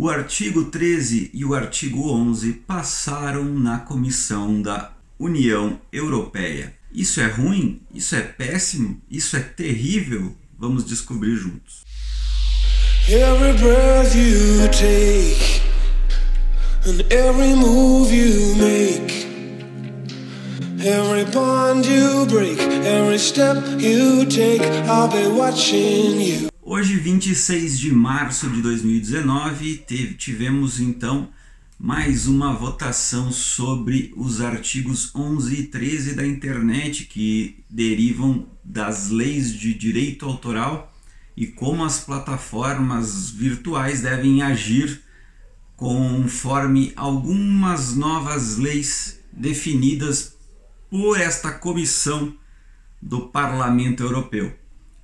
O artigo 13 e o artigo 11 passaram na comissão da União Europeia. Isso é ruim? Isso é péssimo? Isso é terrível? Vamos descobrir juntos. Every breath you take and every move you make Every bond you break, every step you take, I'll be watching you. Hoje, 26 de março de 2019, teve, tivemos então mais uma votação sobre os artigos 11 e 13 da internet que derivam das leis de direito autoral e como as plataformas virtuais devem agir conforme algumas novas leis definidas por esta comissão do Parlamento Europeu.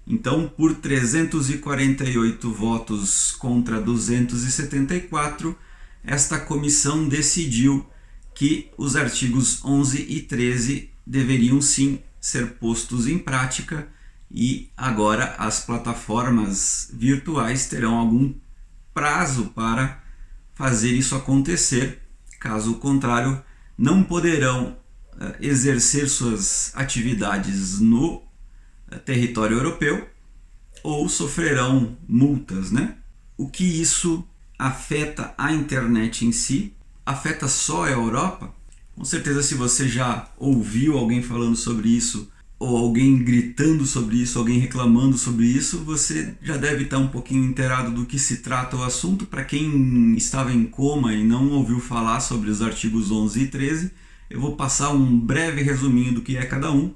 Então, por 348 votos contra 274, esta comissão decidiu que os artigos 11 e 13 deveriam sim ser postos em prática e agora as plataformas virtuais terão algum prazo para fazer isso acontecer. Caso contrário, não poderão eh, exercer suas atividades no território europeu ou sofrerão multas, né? O que isso afeta a internet em si? Afeta só a Europa? Com certeza, se você já ouviu alguém falando sobre isso, ou alguém gritando sobre isso, alguém reclamando sobre isso, você já deve estar um pouquinho inteirado do que se trata o assunto. Para quem estava em coma e não ouviu falar sobre os artigos 11 e 13, eu vou passar um breve resuminho do que é cada um.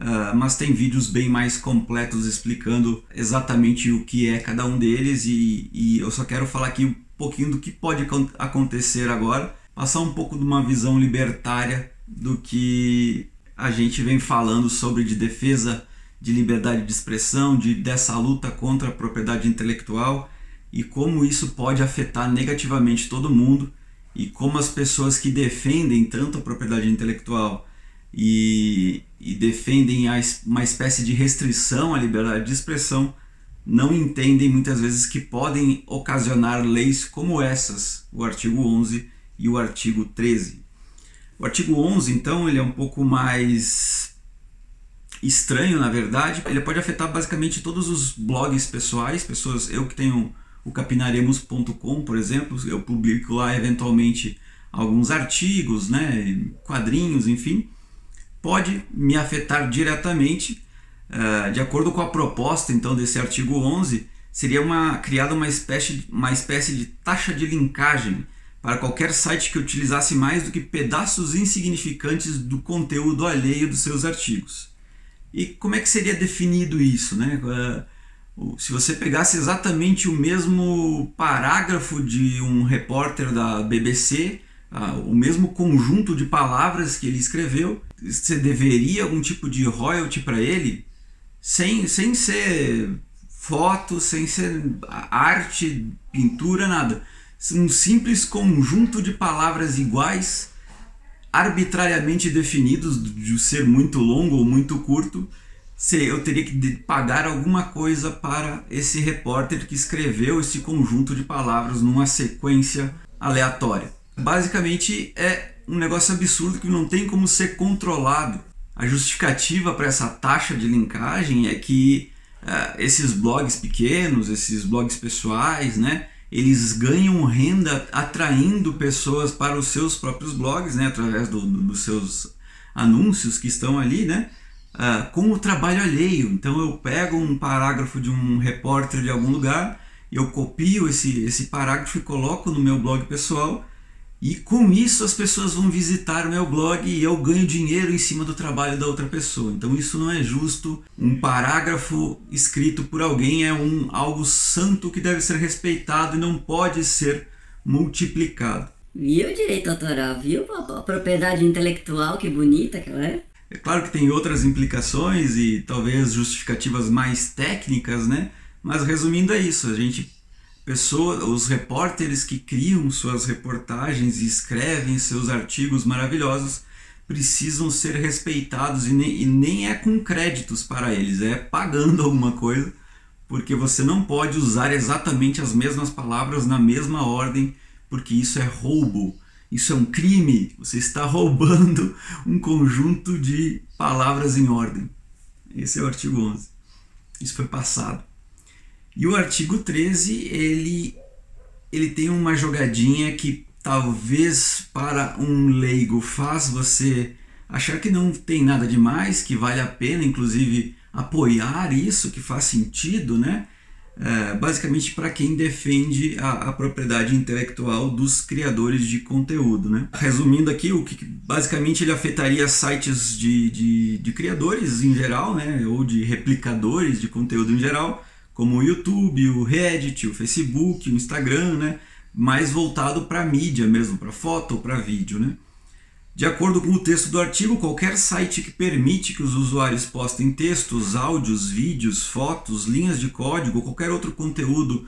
Uh, mas tem vídeos bem mais completos explicando exatamente o que é cada um deles e, e eu só quero falar aqui um pouquinho do que pode acontecer agora, passar um pouco de uma visão libertária do que a gente vem falando sobre de defesa de liberdade de expressão, de dessa luta contra a propriedade intelectual e como isso pode afetar negativamente todo mundo e como as pessoas que defendem tanto a propriedade intelectual e, e defendem uma espécie de restrição à liberdade de expressão não entendem muitas vezes que podem ocasionar leis como essas, o artigo 11 e o artigo 13. O artigo 11, então, ele é um pouco mais estranho, na verdade. Ele pode afetar basicamente todos os blogs pessoais, pessoas, eu que tenho o capinaremos.com, por exemplo, eu publico lá eventualmente alguns artigos, né, quadrinhos, enfim pode me afetar diretamente. Uh, de acordo com a proposta então desse artigo 11, seria uma, criada uma espécie, uma espécie de taxa de linkagem para qualquer site que utilizasse mais do que pedaços insignificantes do conteúdo alheio dos seus artigos. E como é que seria definido isso? Né? Uh, se você pegasse exatamente o mesmo parágrafo de um repórter da BBC ah, o mesmo conjunto de palavras que ele escreveu, você deveria algum tipo de royalty para ele, sem, sem ser foto, sem ser arte, pintura, nada. Um simples conjunto de palavras iguais, arbitrariamente definidos, de ser muito longo ou muito curto, eu teria que pagar alguma coisa para esse repórter que escreveu esse conjunto de palavras numa sequência aleatória basicamente é um negócio absurdo que não tem como ser controlado. A justificativa para essa taxa de linkagem é que uh, esses blogs pequenos, esses blogs pessoais, né, eles ganham renda atraindo pessoas para os seus próprios blogs, né, através do, do, dos seus anúncios que estão ali, né, uh, com o trabalho alheio. Então eu pego um parágrafo de um repórter de algum lugar, eu copio esse, esse parágrafo e coloco no meu blog pessoal e com isso as pessoas vão visitar o meu blog e eu ganho dinheiro em cima do trabalho da outra pessoa. Então isso não é justo. Um parágrafo escrito por alguém é um algo santo que deve ser respeitado e não pode ser multiplicado. Viu o direito autoral? Viu a propriedade intelectual? Que bonita que ela é. É claro que tem outras implicações e talvez justificativas mais técnicas, né? Mas resumindo é isso, a gente pessoa, os repórteres que criam suas reportagens e escrevem seus artigos maravilhosos precisam ser respeitados e nem, e nem é com créditos para eles, é pagando alguma coisa porque você não pode usar exatamente as mesmas palavras na mesma ordem, porque isso é roubo, isso é um crime. Você está roubando um conjunto de palavras em ordem. Esse é o artigo 11. Isso foi passado. E o artigo 13, ele, ele tem uma jogadinha que talvez para um leigo faz você achar que não tem nada demais, que vale a pena, inclusive, apoiar isso, que faz sentido, né? É, basicamente para quem defende a, a, propriedade intelectual dos criadores de conteúdo. Né? Resumindo aqui, o que basicamente ele afetaria sites de, de, de, criadores em geral, né? ou de replicadores de conteúdo em geral, como o YouTube, o Reddit, o Facebook, o Instagram, né? mais voltado para mídia mesmo, para foto ou para vídeo. Né? De acordo com o texto do artigo, qualquer site que permite que os usuários postem textos, áudios, vídeos, fotos, linhas de código ou qualquer outro conteúdo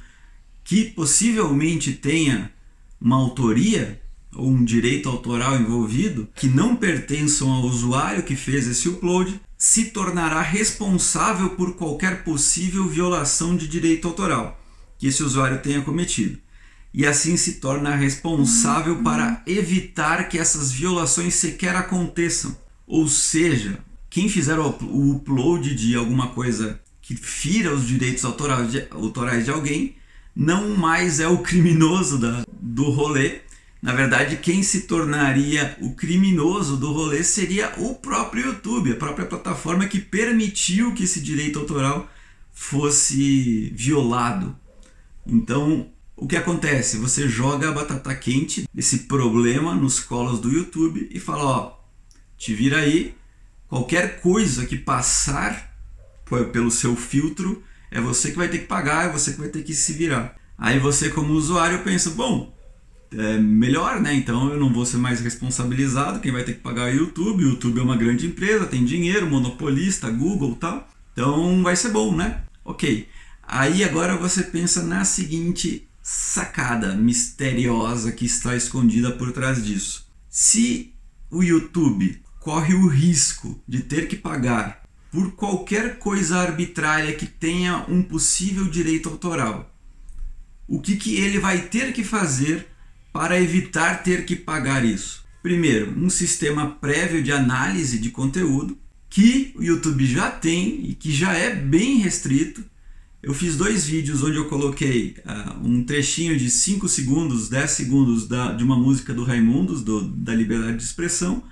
que possivelmente tenha uma autoria ou um direito autoral envolvido que não pertençam ao usuário que fez esse upload, se tornará responsável por qualquer possível violação de direito autoral que esse usuário tenha cometido e assim se torna responsável uhum. para evitar que essas violações sequer aconteçam. Ou seja, quem fizer o upload de alguma coisa que fira os direitos autorais de, autorais de alguém não mais é o criminoso da, do rolê. Na verdade, quem se tornaria o criminoso do rolê seria o próprio YouTube, a própria plataforma que permitiu que esse direito autoral fosse violado. Então, o que acontece? Você joga a batata quente desse problema nos colos do YouTube e fala: ó, te vira aí, qualquer coisa que passar pelo seu filtro é você que vai ter que pagar, é você que vai ter que se virar. Aí você, como usuário, pensa: bom, é melhor, né? Então eu não vou ser mais responsabilizado. Quem vai ter que pagar é o YouTube. O YouTube é uma grande empresa, tem dinheiro, monopolista, Google tal. Então vai ser bom, né? Ok. Aí agora você pensa na seguinte sacada misteriosa que está escondida por trás disso. Se o YouTube corre o risco de ter que pagar por qualquer coisa arbitrária que tenha um possível direito autoral, o que, que ele vai ter que fazer para evitar ter que pagar isso? Primeiro, um sistema prévio de análise de conteúdo que o YouTube já tem e que já é bem restrito eu fiz dois vídeos onde eu coloquei uh, um trechinho de 5 segundos, 10 segundos da, de uma música do Raimundos, do, da Liberdade de Expressão,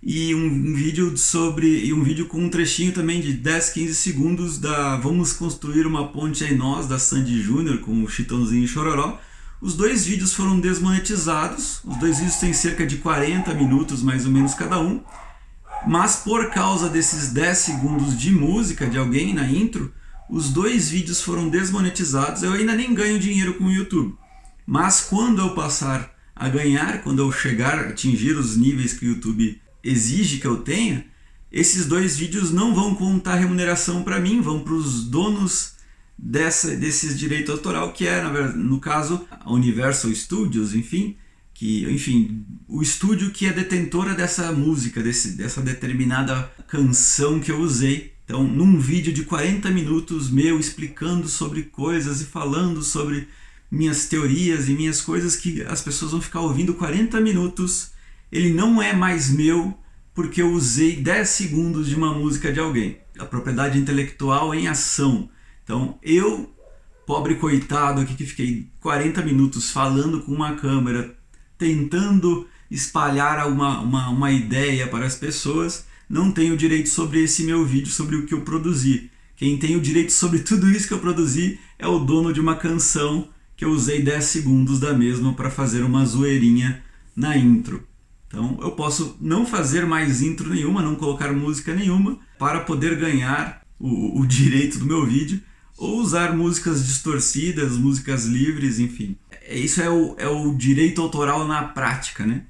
e um, um, vídeo sobre e um vídeo com um trechinho também de 10, 15 segundos da Vamos Construir uma Ponte em Nós, da Sandy Júnior, com o Chitãozinho e Chororó. Os dois vídeos foram desmonetizados, os dois vídeos têm cerca de 40 minutos mais ou menos cada um, mas por causa desses 10 segundos de música de alguém na intro, os dois vídeos foram desmonetizados. Eu ainda nem ganho dinheiro com o YouTube. Mas quando eu passar a ganhar, quando eu chegar a atingir os níveis que o YouTube exige que eu tenha, esses dois vídeos não vão contar remuneração para mim, vão para os donos dessa, desses direitos autoral, que é, no caso, a Universal Studios, enfim, que, enfim, o estúdio que é detentora dessa música, desse, dessa determinada canção que eu usei então, num vídeo de 40 minutos meu explicando sobre coisas e falando sobre minhas teorias e minhas coisas que as pessoas vão ficar ouvindo 40 minutos, ele não é mais meu porque eu usei 10 segundos de uma música de alguém. A propriedade intelectual em ação. Então, eu, pobre coitado aqui que fiquei 40 minutos falando com uma câmera, tentando espalhar uma, uma, uma ideia para as pessoas, não tem o direito sobre esse meu vídeo, sobre o que eu produzi. Quem tem o direito sobre tudo isso que eu produzi é o dono de uma canção que eu usei 10 segundos da mesma para fazer uma zoeirinha na intro. Então eu posso não fazer mais intro nenhuma, não colocar música nenhuma para poder ganhar o, o direito do meu vídeo ou usar músicas distorcidas, músicas livres, enfim. É, isso é o, é o direito autoral na prática, né?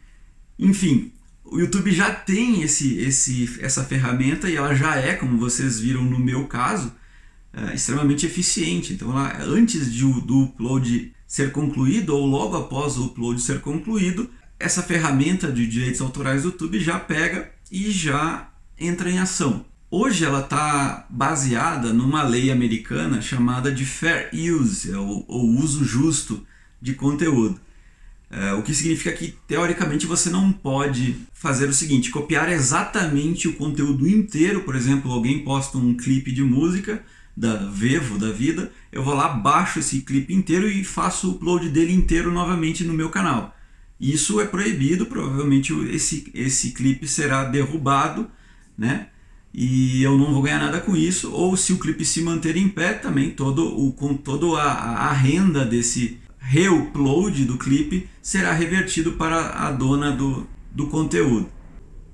Enfim, o YouTube já tem esse, esse, essa ferramenta e ela já é, como vocês viram no meu caso, é, extremamente eficiente. Então, ela, antes de, do upload ser concluído ou logo após o upload ser concluído, essa ferramenta de direitos autorais do YouTube já pega e já entra em ação. Hoje ela está baseada numa lei americana chamada de Fair Use, é ou, ou uso justo de conteúdo. É, o que significa que, teoricamente, você não pode fazer o seguinte: copiar exatamente o conteúdo inteiro. Por exemplo, alguém posta um clipe de música da Vevo da vida, eu vou lá, baixo esse clipe inteiro e faço o upload dele inteiro novamente no meu canal. Isso é proibido, provavelmente esse, esse clipe será derrubado, né? E eu não vou ganhar nada com isso, ou se o clipe se manter em pé, também todo o, com toda a, a renda desse reupload do clipe será revertido para a dona do, do conteúdo.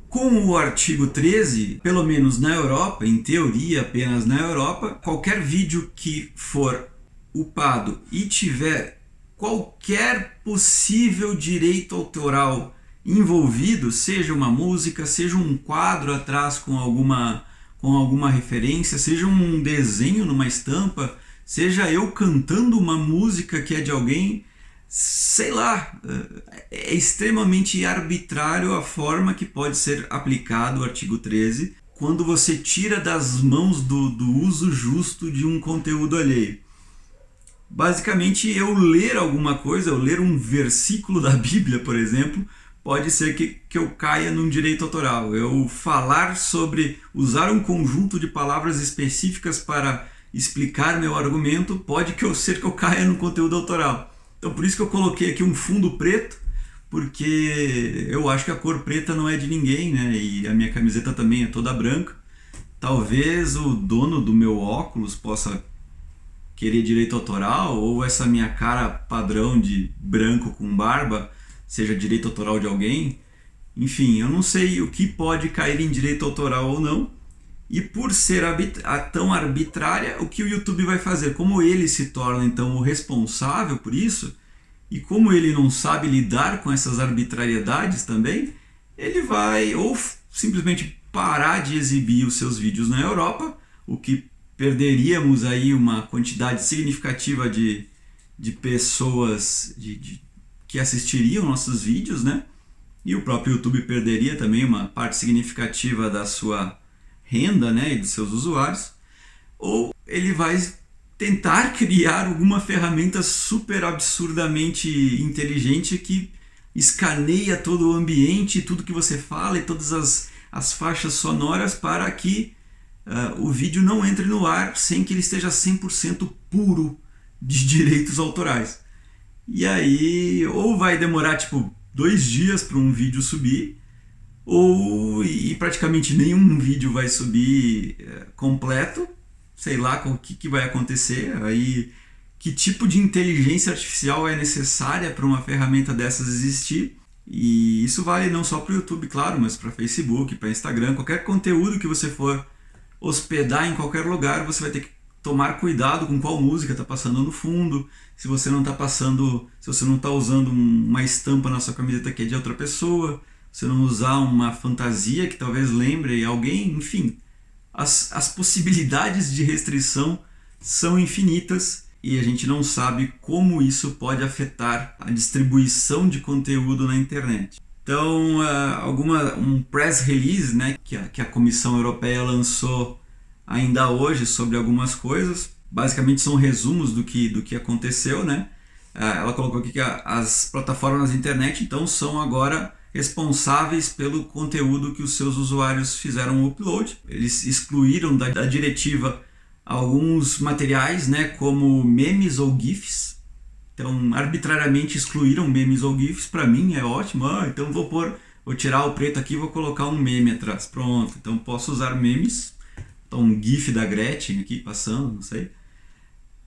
Com o artigo 13, pelo menos na Europa, em teoria apenas na Europa, qualquer vídeo que for upado e tiver qualquer possível direito autoral envolvido, seja uma música, seja um quadro atrás com alguma, com alguma referência, seja um desenho numa estampa, seja eu cantando uma música que é de alguém, sei lá, é extremamente arbitrário a forma que pode ser aplicado o artigo 13 quando você tira das mãos do, do uso justo de um conteúdo alheio. Basicamente, eu ler alguma coisa, eu ler um versículo da Bíblia, por exemplo, pode ser que, que eu caia num direito autoral. Eu falar sobre usar um conjunto de palavras específicas para explicar meu argumento pode que eu ser que eu caia no conteúdo autoral. Então por isso que eu coloquei aqui um fundo preto, porque eu acho que a cor preta não é de ninguém, né? E a minha camiseta também é toda branca. Talvez o dono do meu óculos possa querer direito autoral ou essa minha cara padrão de branco com barba seja direito autoral de alguém. Enfim, eu não sei o que pode cair em direito autoral ou não. E por ser tão arbitrária, o que o YouTube vai fazer? Como ele se torna então o responsável por isso, e como ele não sabe lidar com essas arbitrariedades também, ele vai ou simplesmente parar de exibir os seus vídeos na Europa, o que perderíamos aí uma quantidade significativa de, de pessoas, de, de que assistiriam nossos vídeos, né? E o próprio YouTube perderia também uma parte significativa da sua renda, né, e dos seus usuários. Ou ele vai tentar criar alguma ferramenta super absurdamente inteligente que escaneia todo o ambiente, tudo que você fala e todas as, as faixas sonoras para que uh, o vídeo não entre no ar sem que ele esteja 100% puro de direitos autorais. E aí, ou vai demorar tipo dois dias para um vídeo subir, ou e praticamente nenhum vídeo vai subir é, completo. Sei lá o que, que vai acontecer. Aí, que tipo de inteligência artificial é necessária para uma ferramenta dessas existir? E isso vale não só para o YouTube, claro, mas para Facebook, para Instagram, qualquer conteúdo que você for hospedar em qualquer lugar, você vai ter que tomar cuidado com qual música está passando no fundo, se você não está passando, se você não está usando uma estampa na sua camiseta que é de outra pessoa, se não usar uma fantasia que talvez lembre alguém, enfim, as, as possibilidades de restrição são infinitas e a gente não sabe como isso pode afetar a distribuição de conteúdo na internet. Então, uh, alguma, um press release né, que, a, que a Comissão Europeia lançou ainda hoje sobre algumas coisas. Basicamente são resumos do que, do que aconteceu, né? Ah, ela colocou aqui que as plataformas da internet então são agora responsáveis pelo conteúdo que os seus usuários fizeram o upload. Eles excluíram da, da diretiva alguns materiais, né, como memes ou gifs. Então, arbitrariamente excluíram memes ou gifs. Para mim é ótimo. Ah, então vou pôr, vou tirar o preto aqui, vou colocar um meme atrás. Pronto. Então posso usar memes Então, um gif da Gretchen aqui passando, não sei.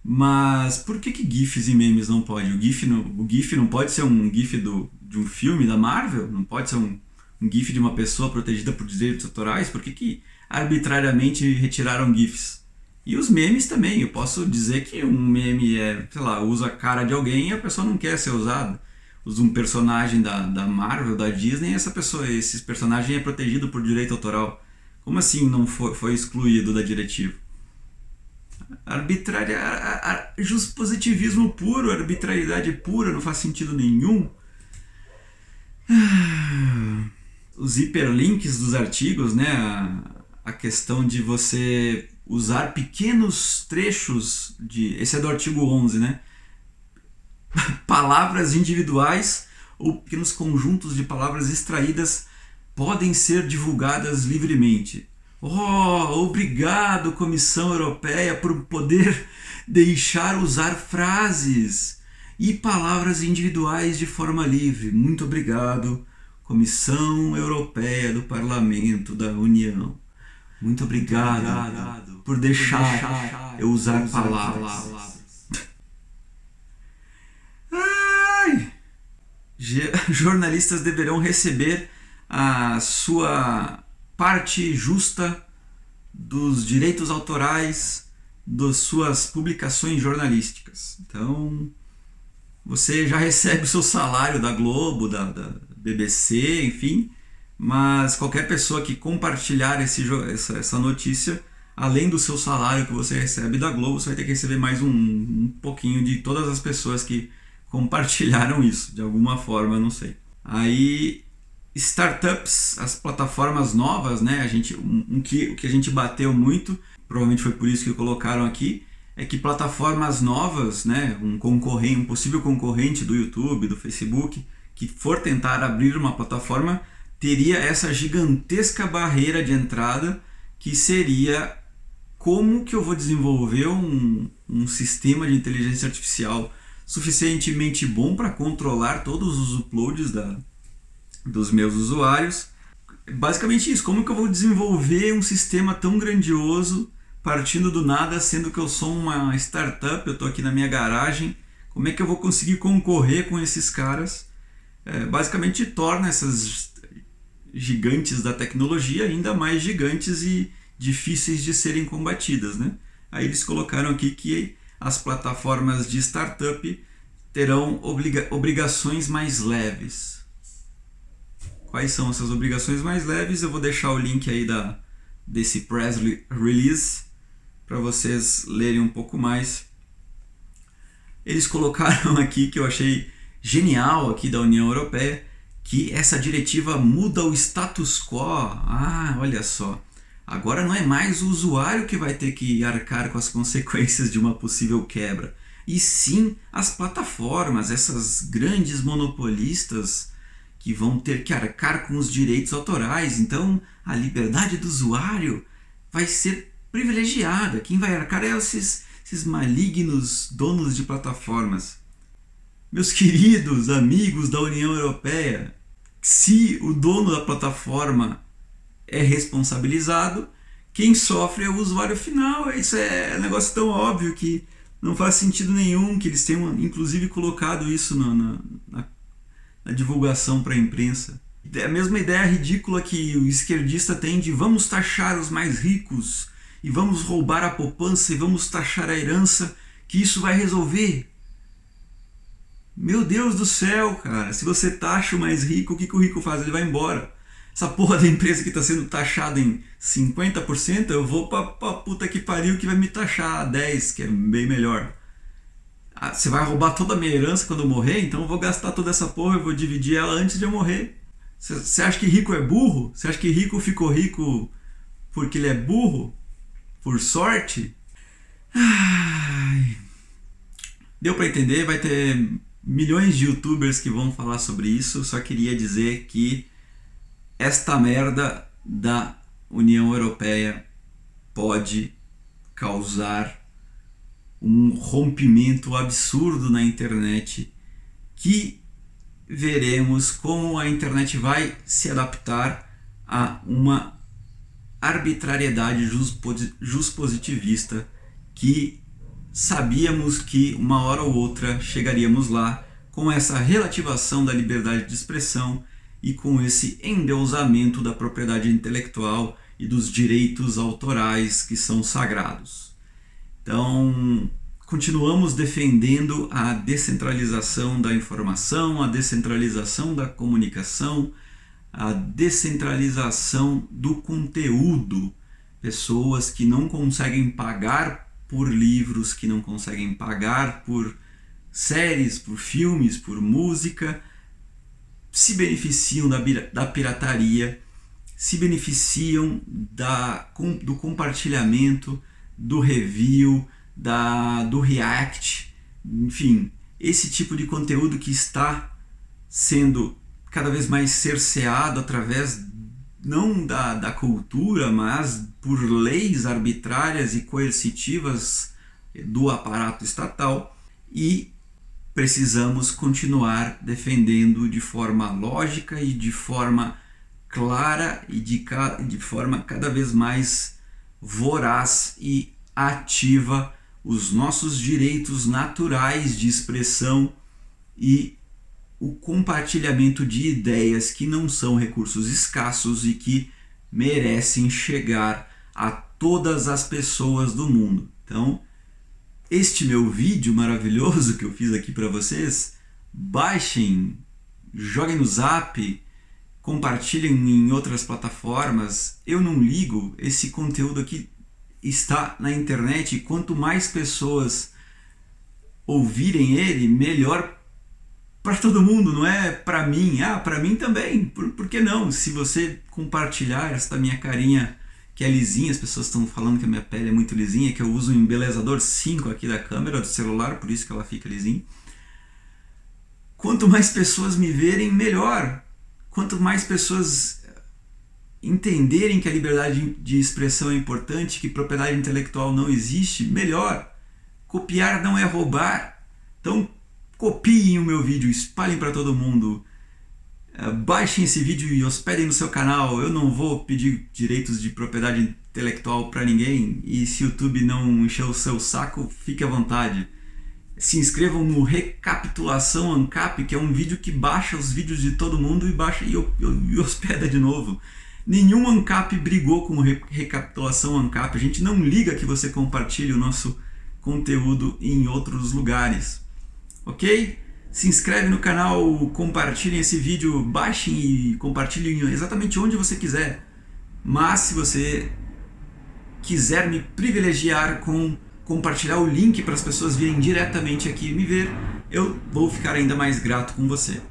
Mas por que, que GIFs e memes não pode? O GIF não, o GIF não pode ser um GIF do, de um filme da Marvel? Não pode ser um, um GIF de uma pessoa protegida por direitos autorais? Por que, que arbitrariamente retiraram GIFs? E os memes também. Eu posso dizer que um meme é, sei lá, usa a cara de alguém e a pessoa não quer ser usada. Usa um personagem da, da Marvel, da Disney, e essa pessoa, esse personagem é protegido por direito autoral. Como assim não foi, foi excluído da diretiva? arbitrária, a, a, just positivismo puro, arbitrariedade pura, não faz sentido nenhum. Os hiperlinks dos artigos, né? a questão de você usar pequenos trechos de. Esse é do artigo 11, né? Palavras individuais ou pequenos conjuntos de palavras extraídas podem ser divulgadas livremente. Oh, obrigado, Comissão Europeia, por poder deixar usar frases e palavras individuais de forma livre. Muito obrigado, Comissão Europeia do Parlamento da União. Muito obrigado, obrigado por deixar, por deixar eu usar, usar palavras. palavras. Ai. Jornalistas deverão receber a sua parte justa dos direitos autorais das suas publicações jornalísticas. Então, você já recebe o seu salário da Globo, da, da BBC, enfim, mas qualquer pessoa que compartilhar esse, essa, essa notícia, além do seu salário que você recebe da Globo, você vai ter que receber mais um, um pouquinho de todas as pessoas que compartilharam isso, de alguma forma, não sei. Aí startups, as plataformas novas, né? A gente, um, um que, o que a gente bateu muito, provavelmente foi por isso que colocaram aqui, é que plataformas novas, né? Um concorrente, um possível concorrente do YouTube, do Facebook, que for tentar abrir uma plataforma, teria essa gigantesca barreira de entrada que seria como que eu vou desenvolver um, um sistema de inteligência artificial suficientemente bom para controlar todos os uploads da, dos meus usuários. Basicamente isso, como que eu vou desenvolver um sistema tão grandioso partindo do nada, sendo que eu sou uma startup, eu estou aqui na minha garagem, como é que eu vou conseguir concorrer com esses caras? É, basicamente torna essas gigantes da tecnologia ainda mais gigantes e difíceis de serem combatidas, né? Aí eles colocaram aqui que as plataformas de startup terão obriga obrigações mais leves. Quais são essas obrigações mais leves? Eu vou deixar o link aí da, desse press release para vocês lerem um pouco mais. Eles colocaram aqui que eu achei genial aqui da União Europeia que essa diretiva muda o status quo. Ah, olha só. Agora não é mais o usuário que vai ter que arcar com as consequências de uma possível quebra, e sim as plataformas, essas grandes monopolistas que vão ter que arcar com os direitos autorais. Então, a liberdade do usuário vai ser privilegiada. Quem vai arcar é esses, esses malignos donos de plataformas. Meus queridos amigos da União Europeia, se o dono da plataforma é responsabilizado, quem sofre é o usuário final. Isso é um negócio tão óbvio que não faz sentido nenhum que eles tenham, inclusive, colocado isso na, na, na na divulgação para a imprensa. É a mesma ideia ridícula que o esquerdista tem de vamos taxar os mais ricos e vamos roubar a poupança e vamos taxar a herança, que isso vai resolver. Meu Deus do céu, cara, se você taxa o mais rico, o que, que o rico faz? Ele vai embora. Essa porra da empresa que está sendo taxada em 50%, eu vou pra, pra puta que pariu que vai me taxar a 10%, que é bem melhor. Ah, você vai roubar toda a minha herança quando eu morrer, então eu vou gastar toda essa porra, eu vou dividir ela antes de eu morrer. Você acha que rico é burro? Você acha que rico ficou rico porque ele é burro? Por sorte? Ai. Deu para entender, vai ter milhões de youtubers que vão falar sobre isso. Só queria dizer que esta merda da União Europeia pode causar um rompimento absurdo na internet que veremos como a internet vai se adaptar a uma arbitrariedade juspositivista que sabíamos que uma hora ou outra chegaríamos lá com essa relativação da liberdade de expressão e com esse endeusamento da propriedade intelectual e dos direitos autorais que são sagrados. Então, continuamos defendendo a descentralização da informação, a descentralização da comunicação, a descentralização do conteúdo. Pessoas que não conseguem pagar por livros, que não conseguem pagar por séries, por filmes, por música, se beneficiam da, da pirataria, se beneficiam da, do compartilhamento, do review, da, do react, enfim, esse tipo de conteúdo que está sendo cada vez mais cerceado através não da, da cultura, mas por leis arbitrárias e coercitivas do aparato estatal e precisamos continuar defendendo de forma lógica e de forma clara e de, de forma cada vez mais voraz e ativa os nossos direitos naturais de expressão e o compartilhamento de ideias que não são recursos escassos e que merecem chegar a todas as pessoas do mundo. Então, este meu vídeo maravilhoso que eu fiz aqui para vocês, baixem, joguem no Zap, compartilhem em outras plataformas. Eu não ligo, esse conteúdo aqui está na internet e quanto mais pessoas ouvirem ele, melhor para todo mundo, não é para mim. Ah, para mim também. Por, por que não? Se você compartilhar esta minha carinha que é lisinha, as pessoas estão falando que a minha pele é muito lisinha, que eu uso o embelezador 5 aqui da câmera do celular, por isso que ela fica lisinha. Quanto mais pessoas me verem, melhor. Quanto mais pessoas entenderem que a liberdade de expressão é importante, que propriedade intelectual não existe, melhor. Copiar não é roubar. Então, copiem o meu vídeo, espalhem para todo mundo. Eh, baixem esse vídeo e hospedem no seu canal. Eu não vou pedir direitos de propriedade intelectual para ninguém. E se o YouTube não encher o seu saco, fique à vontade. Se inscrevam no Recapitulação ANCAP, que é um vídeo que baixa os vídeos de todo mundo e baixa e, e hospeda de novo. Nenhum ANCAP brigou com Recapitulação ANCAP. A gente não liga que você compartilhe o nosso conteúdo em outros lugares ok? Se inscreve no canal, compartilhem esse vídeo, baixem e compartilhem exatamente onde você quiser. Mas se você quiser me privilegiar com compartilhar o link para as pessoas virem diretamente aqui me ver, eu vou ficar ainda mais grato com você.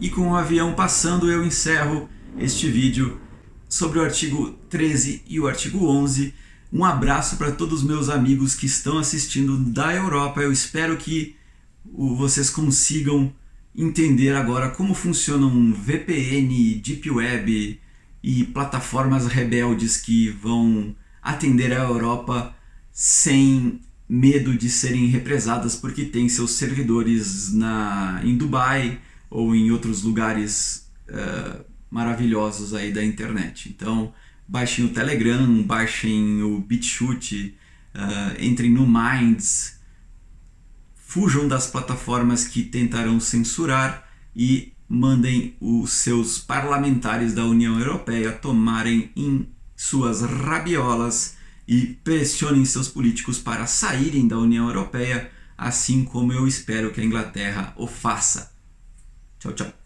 E com o avião passando, eu encerro este vídeo sobre o artigo 13 e o artigo 11. Um abraço para todos os meus amigos que estão assistindo da Europa. Eu espero que vocês consigam entender agora como funcionam VPN, Deep Web e plataformas rebeldes que vão atender a Europa sem medo de serem represadas porque tem seus servidores na, em Dubai ou em outros lugares uh, maravilhosos aí da internet. Então, baixem o Telegram, baixem o BitChute, uh, entrem no Minds, fujam das plataformas que tentarão censurar e mandem os seus parlamentares da União Europeia tomarem em suas rabiolas e pressionem seus políticos para saírem da União Europeia, assim como eu espero que a Inglaterra o faça. Tchau, tchau.